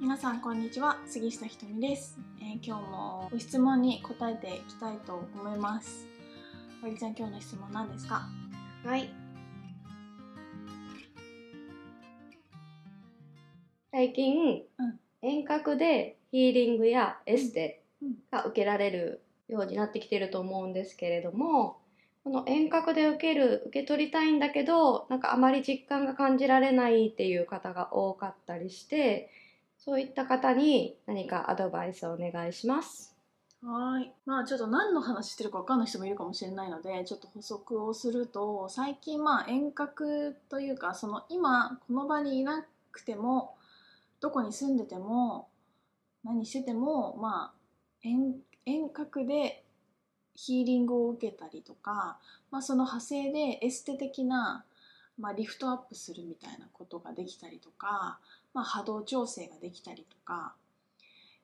皆さんこんにちは。杉下ひとみです、えー今日もご質問に答えていきたいと思います。ありちゃん今日の質問何ですか？はい。最近、うん。遠隔でヒーリングやエステうん。が受けられるようになってきてると思うんですけれども、この遠隔で受ける、受け取りたいんだけど、なんかあまり実感が感じられないっていう方が多かったりして、そういった方に何かアドバイスをお願いします。はいまあちょっと何の話してるか分かんない人もいるかもしれないのでちょっと補足をすると最近まあ遠隔というかその今この場にいなくてもどこに住んでても何しててもまあ遠遠隔でヒーリングを受けたりとか、まあ、その派生でエステ的な、まあ、リフトアップするみたいなことができたりとか、まあ、波動調整ができたりとか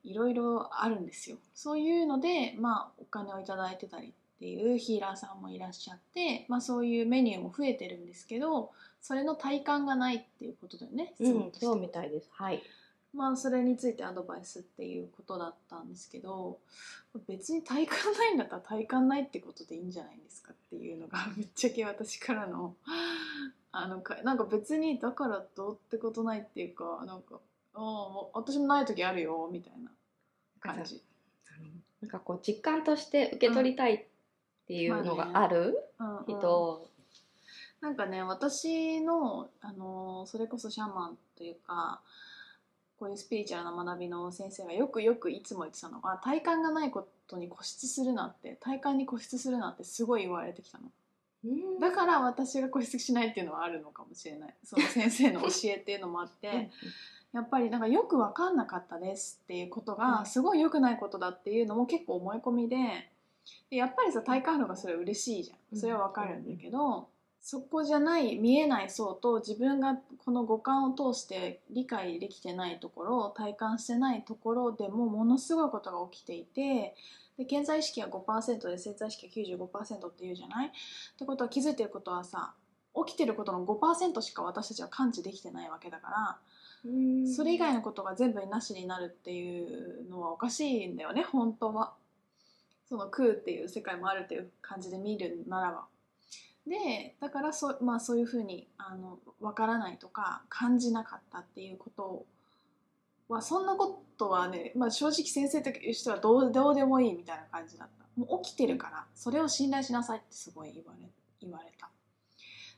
いろいろあるんですよ。そういうので、まあ、お金をいただいてたりっていうヒーラーさんもいらっしゃって、まあ、そういうメニューも増えてるんですけどそれの体感がないっていうことだよね質問としてはそうみたいです。はい。まあそれについてアドバイスっていうことだったんですけど別に体感ないんだったら体感ないってことでいいんじゃないですかっていうのがぶっちゃけ私からのあのかなんか別にだからどうってことないっていうかなんかああ私もない時あるよみたいな感じ。なんかこう実感として受け取りたいっていうのがある人、なんかね私の、あのーそれこそシャーマンというかこういうスピリチュアルな学びの先生がよくよくいつも言ってたのが体感がないことに固執するなって体感に固執するなってすごい言われてきたの。うんだから私が固執しないっていうのはあるのかもしれない。その先生の教えっていうのもあって、うんやっぱりなんかよく分かんなかったですっていうことうん。がすごい良くないことだっていうのも結構思い込みででやっぱりさ体感のがそれは嬉しいじゃん。それは分かるんだけど、そこじゃない見えない層と自分がこの五感を通して理解できてないところ体感してないところでもものすごいことが起きていてで潜在意識は5%で潜在意識は95%っていうじゃない？ってことは気づいてることはさ起きてることの5%しか私たちは感知できてないわけだからうん。それ以外のことが全部なしになるっていうのはおかしいんだよね本当は。その空っていう世界もあるっていう感じで見るならば。でだからそ,、まあ、そういうふうにあの分からないとか感じなかったっていうことはそんなことはね、まあ、正直先生としてはどうどうでもいいみたいな感じだった。もう起きてるからそれを信頼しなさいってすごい言われ言われた。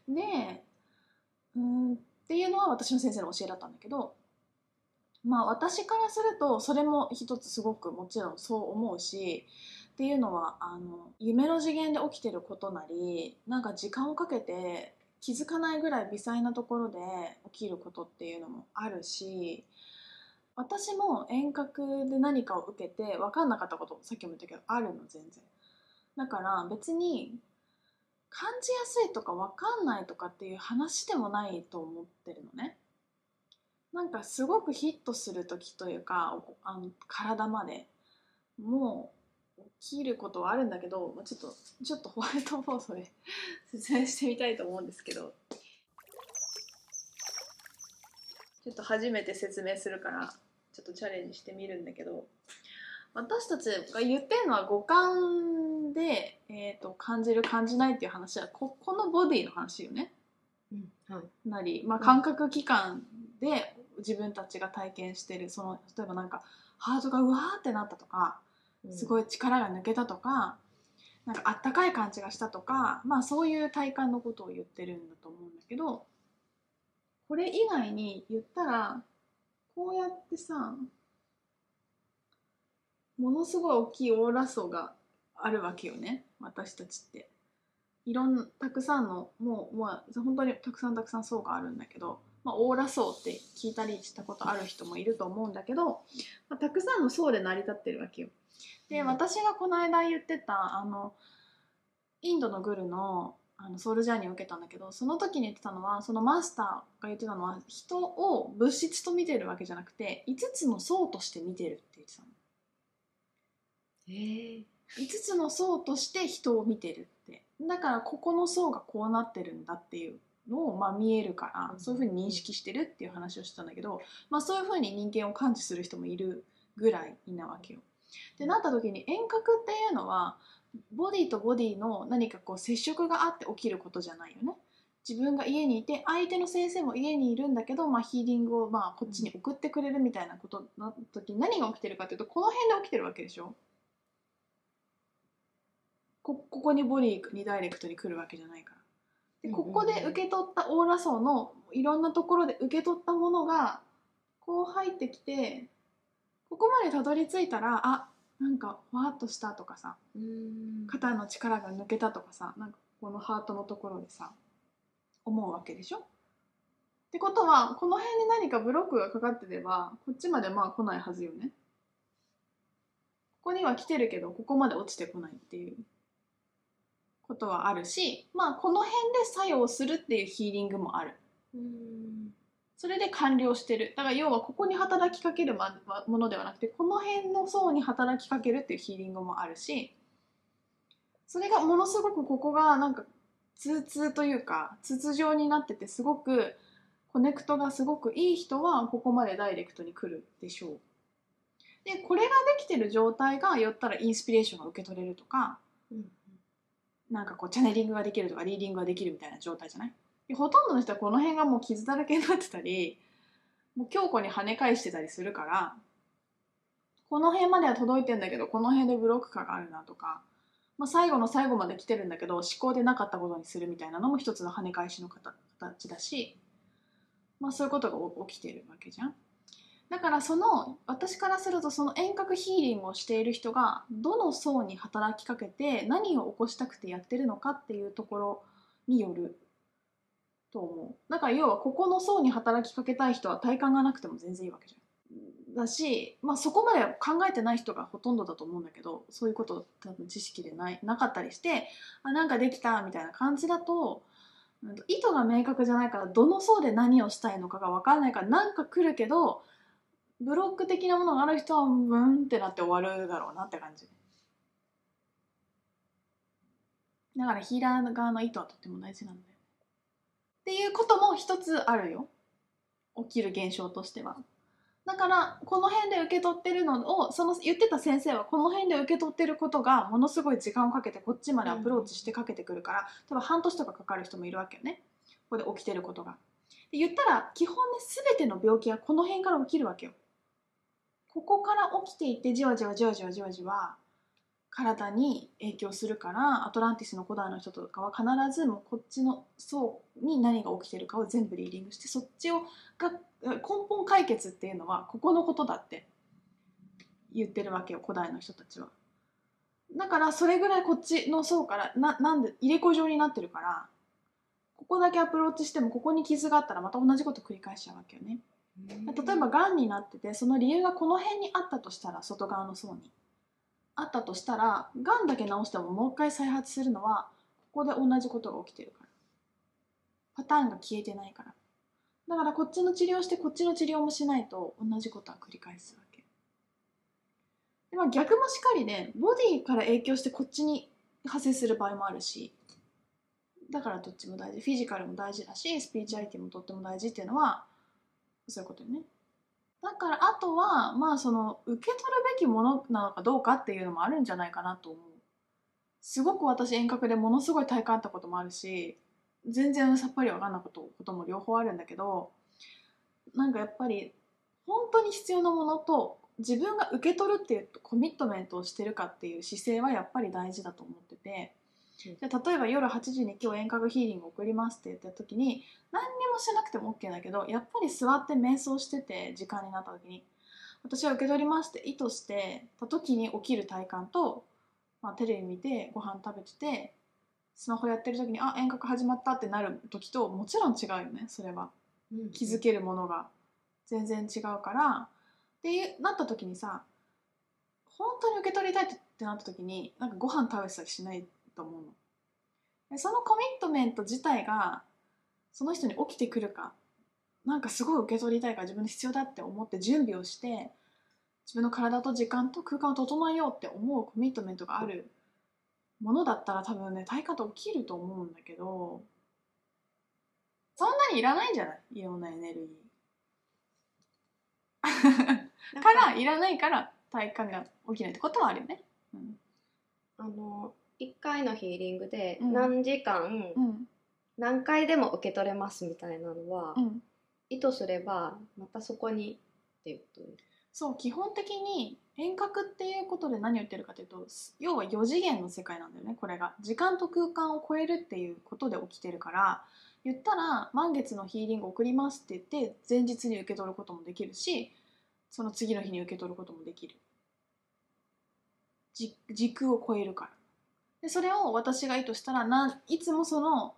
でうーんっていうのは私の先生の教えだったんだけどまあ私からするとそれも一つすごくもちろんそう思うしっていうのはあの夢の次元で起きてることなりなんか時間をかけて気づかないぐらい微細なところで起きることっていうのもあるし私も遠隔で何かを受けて分かんなかったことさっきも言ったけどあるの全然。だから別に感じやすいとか分かんないとかっていう話でもないと思ってるのね。なんかすごくヒットする時というかあの体まで。もう起きることはあるんだけどちょっとちょっと ホワイトボードで説明してみたいと思うんですけど。ちょっと初めて説明するから。ちょっとチャレンジしてみるんだけど私たちが言ってるのは五感で、えー、と感じる感じないっていう話はここのボディの話よね。うんはい。なり、まあ、感覚器官で自分たちが体験してるその例えばなんかハートがうわーってなったとかすごい、い力が抜けたとかなんかあったかい感じがしたとか、まあ、そういう体感のことを言ってるんだと思うんだけどこれ以外に言ったらこうやってさものすごい大きいオーラ層があるわけよね私たちって。いろんたくさんのもう、まあ、本当にたくさんたくさん層があるんだけど、まあ、オーラ層って聞いたりしたことある人もいると思うんだけど、まあ、たくさんの層で成り立ってるわけよ。で、うん私がこの間言ってたあのインドのグルのあのソウルジャーニーを受けたんだけどその時に言ってたのはそのマスターが言ってたのは人を物質と見てるわけじゃなくて5つの層として見てるって言ってたの。えー5つの層として人を見てるってだからここの層がこうなってるんだっていうのをまあ見えるからうんそういうふうに認識してるっていう話をしてたんだけど、まあ、そういうふうに人間を感知する人もいるぐらいなわけよ。でなった時に遠隔っていうのはボディとボディの何かこう接触があって起きることじゃないよね。自分が家にいて相手の先生も家にいるんだけど、まあ、ヒーリングをまあこっちに送ってくれるみたいなことになった時に何が起きてるかっていうとこの辺で起きてるわけでしょこここにボディにダイレクトに来るわけじゃないから。でここで受け取ったオーラ層のいろんなところで受け取ったものがこう入ってきてここまでたどり着いたらあなんかふわっとしたとかさうん。肩の力が抜けたとかさなんかこのハートのところでさ思うわけでしょ？ってことはこの辺に何かブロックがかかってればこっちまでまあ来ないはずよね。ここには来てるけどここまで落ちてこないっていう。ことはあるしまあこの辺で作用するっていうヒーリングもある。うんそれで完了してる。だから要はここに働きかけるものではなくてこの辺の層に働きかけるっていうヒーリングもあるしそれがものすごくここがなんか通通というか筒状になっててすごくコネクトがすごくいい人はここまでダイレクトに来るでしょう。でこれができてる状態が言ったらインスピレーションが受け取れるとかうんなんかこうチャネリングができるとかリーディングができるみたいな状態じゃない？でほとんどの人はこの辺がもう傷だらけになってたりもう強固に跳ね返してたりするからこの辺までは届いてんだけどこの辺でブロック感があるなとか、まあ、最後の最後まで来てるんだけど思考でなかったことにするみたいなのも一つの跳ね返しの形だし、まあ、そういうことが起きてるわけじゃん。だからその私からするとその遠隔ヒーリングをしている人がどの層に働きかけて何を起こしたくてやってるのかっていうところによると思う。だから要はここの層に働きかけたい人は体感がなくても全然いいわけじゃん。だし、まあ、そこまで考えてない人がほとんどだと思うんだけどそういうこと多分知識でないなかったりしてあなんかできたみたいな感じだと意図が明確じゃないからどの層で何をしたいのかが分からないからなんか来るけどブロック的なものがある人はブンってなって終わるだろうなって感じ。だからヒーラー側の意図はとっても大事なんだ。っていうことも一つあるよ。起きる現象としては。だからこの辺で受け取ってるのをその言ってた先生はこの辺で受け取ってることがものすごい時間をかけてこっちまでアプローチしてかけてくるから、多分半年とかかかる人もいるわけよね。ここで起きてることが。で言ったら基本ね全ての病気はこの辺から起きるわけよ。ここから起きていってじわじわじわじわじわじわ体に影響するからアトランティスの古代の人とかは必ずもうこっちの層に何が起きてるかを全部リーディングしてそっちをが根本解決っていうのはここのことだって言ってるわけよ古代の人たちは。だからそれぐらいこっちの層からななんで入れ子状になってるからここだけアプローチしてもここに傷があったらまた同じこと繰り返しちゃうわけよね。例えばがんになっててその理由がこの辺にあったとしたら外側の層にあったとしたらがんだけ治してももう一回再発するのはここで同じことが起きてるから。パターンが消えてないから。だからこっちの治療してこっちの治療もしないと同じことは繰り返すわけ。で、まあ、逆もしかりでボディから影響してこっちに派生する場合もあるしだからどっちも大事。フィジカルも大事だしスピリチュアリティもとっても大事っていうのはそういうことよね。だからあとはまあその受け取るべきものなのかどうかっていうのもあるんじゃないかなと思う。すごく私遠隔でものすごい体感あったこともあるし全然さっぱり分かんないことことも両方あるんだけどなんかやっぱり本当に必要なものと自分が受け取るっていうコミットメントをしてるかっていう姿勢はやっぱり大事だと思っててじゃあ例えば夜8時に今日遠隔ヒーリング送りますって言った時に何にもしなくても OK だけどやっぱり座って瞑想してて時間になった時に私は受け取りますって意図してた時に起きる体感と、まあ、テレビ見てご飯食べててスマホやってる時にあ遠隔始まったってなる時ともちろん違うよねそれは。気づけるものが。全然違うから。ってなった時にさ本当に受け取りたいってなった時になんかご飯食べてたりしないと思うの。でそのコミットメント自体がその人に起きてくるかなんかすごい受け取りたいから自分で必要だって思って準備をして自分の体と時間と空間を整えようって思うコミットメントがあるものだったら多分ね体感と起きると思うんだけどそんなにいらないんじゃない？いろんなエネルギー。からいらないから体感が起きないってことはあるよね。うん。あの1回のヒーリングでうん。何時間、うん。何回でも受け取れますみたいなのは、うん、意図すればまたそこにっていうことです。そう基本的に遠隔っていうことで何を言ってるかというと要は4次元の世界なんだよねこれが。時間と空間を超えるっていうことで起きてるから言ったら満月のヒーリング送りますって言って前日に受け取ることもできるしその次の日に受け取ることもできる。じ時空を超えるからでそれを私が意図したらないつもその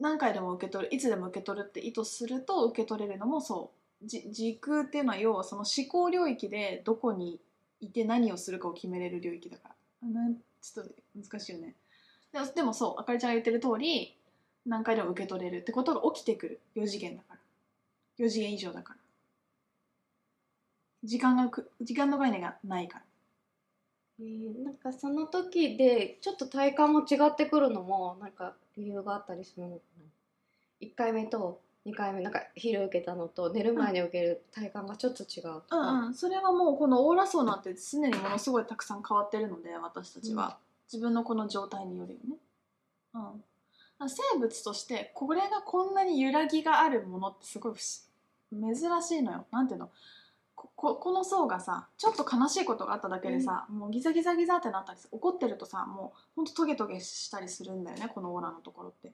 何回でも受け取るいつでも受け取るって意図すると受け取れるのもそう。じ時空っていうのは要はその思考領域でどこにいて何をするかを決めれる領域だから。なちょっと難しいよね。でもでもそうあかりちゃんが言ってる通り何回でも受け取れるってことが起きてくる。4次元だから。4次元以上だから。時間がく時間の概念がないから。えーなんかその時でちょっと体感も違ってくるのもなんか理由があったりするのかな。1回目と2回目なんか昼受けたのと寝る前に受ける体感がちょっと違うとか、うん。うん、それはもうこのオーラ層なんて常にものすごいたくさん変わってるので私たちは、自分のこの状態によるよね、うん、生物としてこれがこんなに揺らぎがあるものってすごい珍しいのよ。なんていうの？こここの層がさちょっと悲しいことがあっただけでさ、もうギザギザギザってなったり怒ってるとさもうほんとトゲトゲしたりするんだよねこのオーラのところって。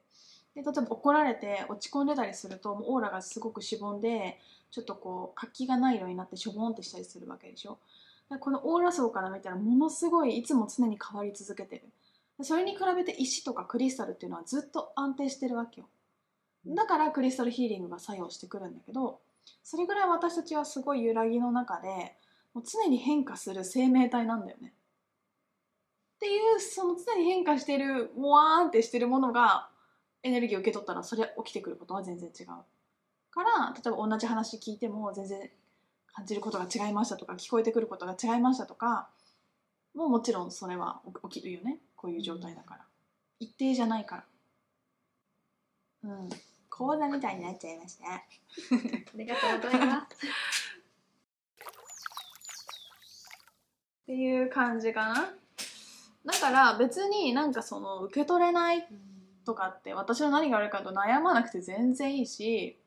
で例えば怒られて落ち込んでたりするともうオーラがすごくしぼんでちょっとこう活気がない色になってしょぼんってしたりするわけでしょ。でこのオーラ層から見たらものすごいいつも常に変わり続けてる。でそれに比べて石とかクリスタルっていうのはずっと安定してるわけよ。だからクリスタルヒーリングが作用してくるんだけどそれぐらい私たちはすごい揺らぎの中でもう常に変化する生命体なんだよね。っていうその常に変化してるもわーんってしてるものがエネルギーを受け取ったらそれ起きてくることは全然違う。から例えば同じ話聞いても全然感じることが違いましたとか聞こえてくることが違いましたとかもうもちろんそれは起きるよね。こういう状態だから。一定じゃないから。うん講座みたいになっちゃいました。ありがとうございます。っていう感じかな。だから別になんかその受け取れないとかって私の何が悪いかと悩まなくて全然いいし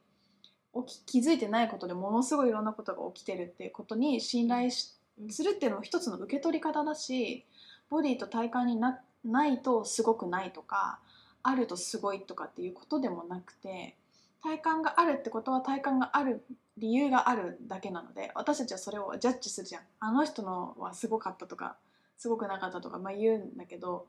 起き気づいてないことでものすごいいろんなことが起きてるっていうことに信頼するっていうのも一つの受け取り方だしボディと体感になないとすごくないとかあるとすごいとかっていうことでもなくて体感があるってことは体感がある理由があるだけなので私たちはそれをジャッジするじゃん。あの人のはすごかったとかすごくなかったとか、まあ、言うんだけど、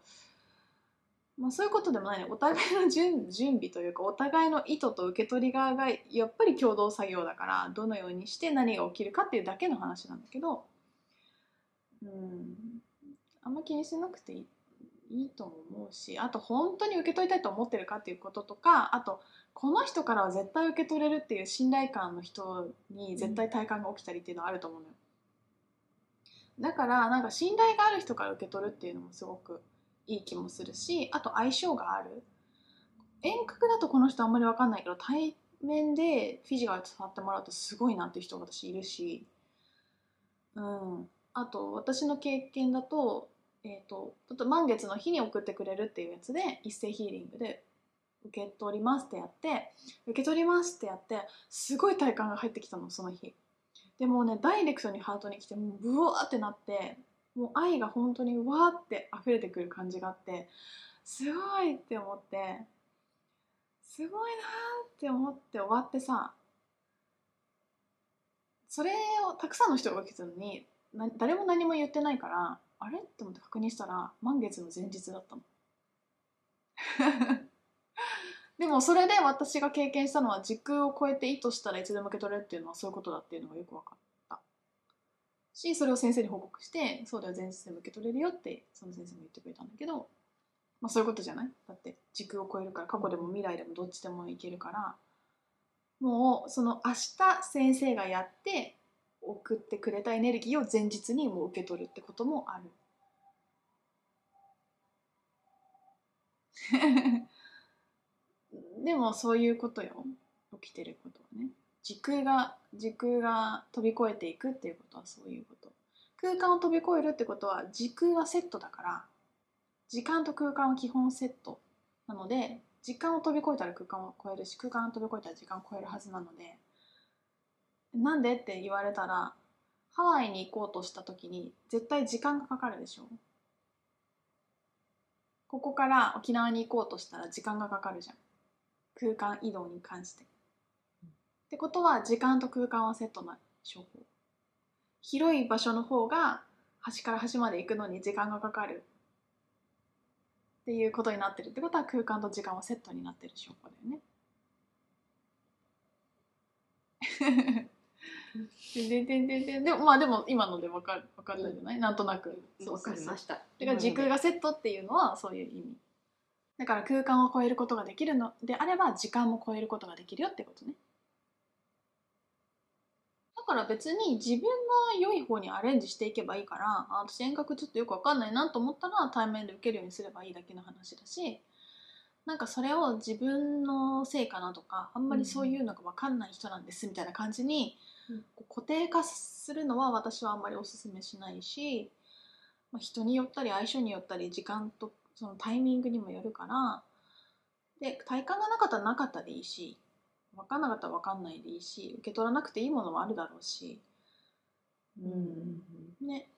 まあ、そういうことでもないね。お互いの準準備というかお互いの意図と受け取り側がやっぱり共同作業だからどのようにして何が起きるかっていうだけの話なんだけどうん。あんま気にしなくていい。いいとも思うしあと本当に受け取りたいと思ってるかっていうこととかあとこの人からは絶対受け取れるっていう信頼感の人に絶対体感が起きたりっていうのはあると思うのよ。だからなんか信頼がある人から受け取るっていうのもすごくいい気もするしあと相性がある。遠隔だとこの人あんまり分かんないけど対面でフィジカル触ってもらうとすごいなっていう人私いるし。うん。あと私の経験だと,、えー、とちょっと満月の日に送ってくれるっていうやつで一斉ヒーリングで受け取りますってやって受け取りますってやってすごい体感が入ってきたのその日。でもねダイレクトにハートに来てもうブワーってなってもう愛が本当にわーって溢れてくる感じがあってすごいって思ってすごいなって思って終わってさそれをたくさんの人が受けてたのに誰も何も言ってないからあれ？って思って確認したら満月の前日だったの。でもそれで私が経験したのは時空を超えて意図したらいつでも受け取れるっていうのはそういうことだっていうのがよく分かった。しそれを先生に報告してそうだよ前日でも受け取れるよってその先生も言ってくれたんだけどまあそういうことじゃない？だって時空を超えるから過去でも未来でもどっちでもいけるからもうその明日先生がやって送ってくれたエネルギーを前日にもう受け取るってこともある。でもそういうことよ。起きてることはね。時空が時空が飛び越えていくっていうことはそういうこと。空間を飛び越えるってことは時空はセットだから。時間と空間は基本セット。なので時間を飛び越えたら空間を超えるし空間を飛び越えたら時間を超えるはずなので。なんで？って言われたらハワイに行こうとした時に絶対時間がかかるでしょ？ここから沖縄に行こうとしたら時間がかかるじゃん。空間移動に関して。ってことは時間と空間はセットな証拠広い場所の方が端から端まで行くのに時間がかかる。っていうことになってる。ってことは空間と時間はセットになってる証拠だよね。ででででででもまあでも今ので分かる分かったんじゃない、なんとなく。わかりました。だから時空がセットっていうのはそういう意味。だから空間を超えることができるのであれば時間も超えることができるよってことね。だから別に自分が良い方にアレンジしていけばいいからあ私遠隔ちょっとよく分かんないなと思ったら対面で受けるようにすればいいだけの話だしなんかそれを自分のせいかなとかあんまりそういうのが分かんない人なんですみたいな感じにうん固定化するのは私はあんまりおすすめしないし、まあ、人によったり相性によったり時間とそのタイミングにもよるからで体感がなかったらなかったでいいし分かんなかったら分かんないでいいし受け取らなくていいものもあるだろうし、うん。ね。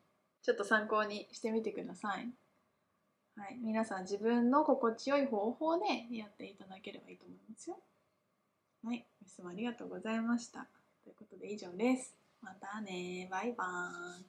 ちょっと参考にしてみてください。はい、皆さん自分の心地よい方法でやっていただければいいと思いますよ。はい、いつもありがとうございました。ということで以上です。またね。バイバーイ。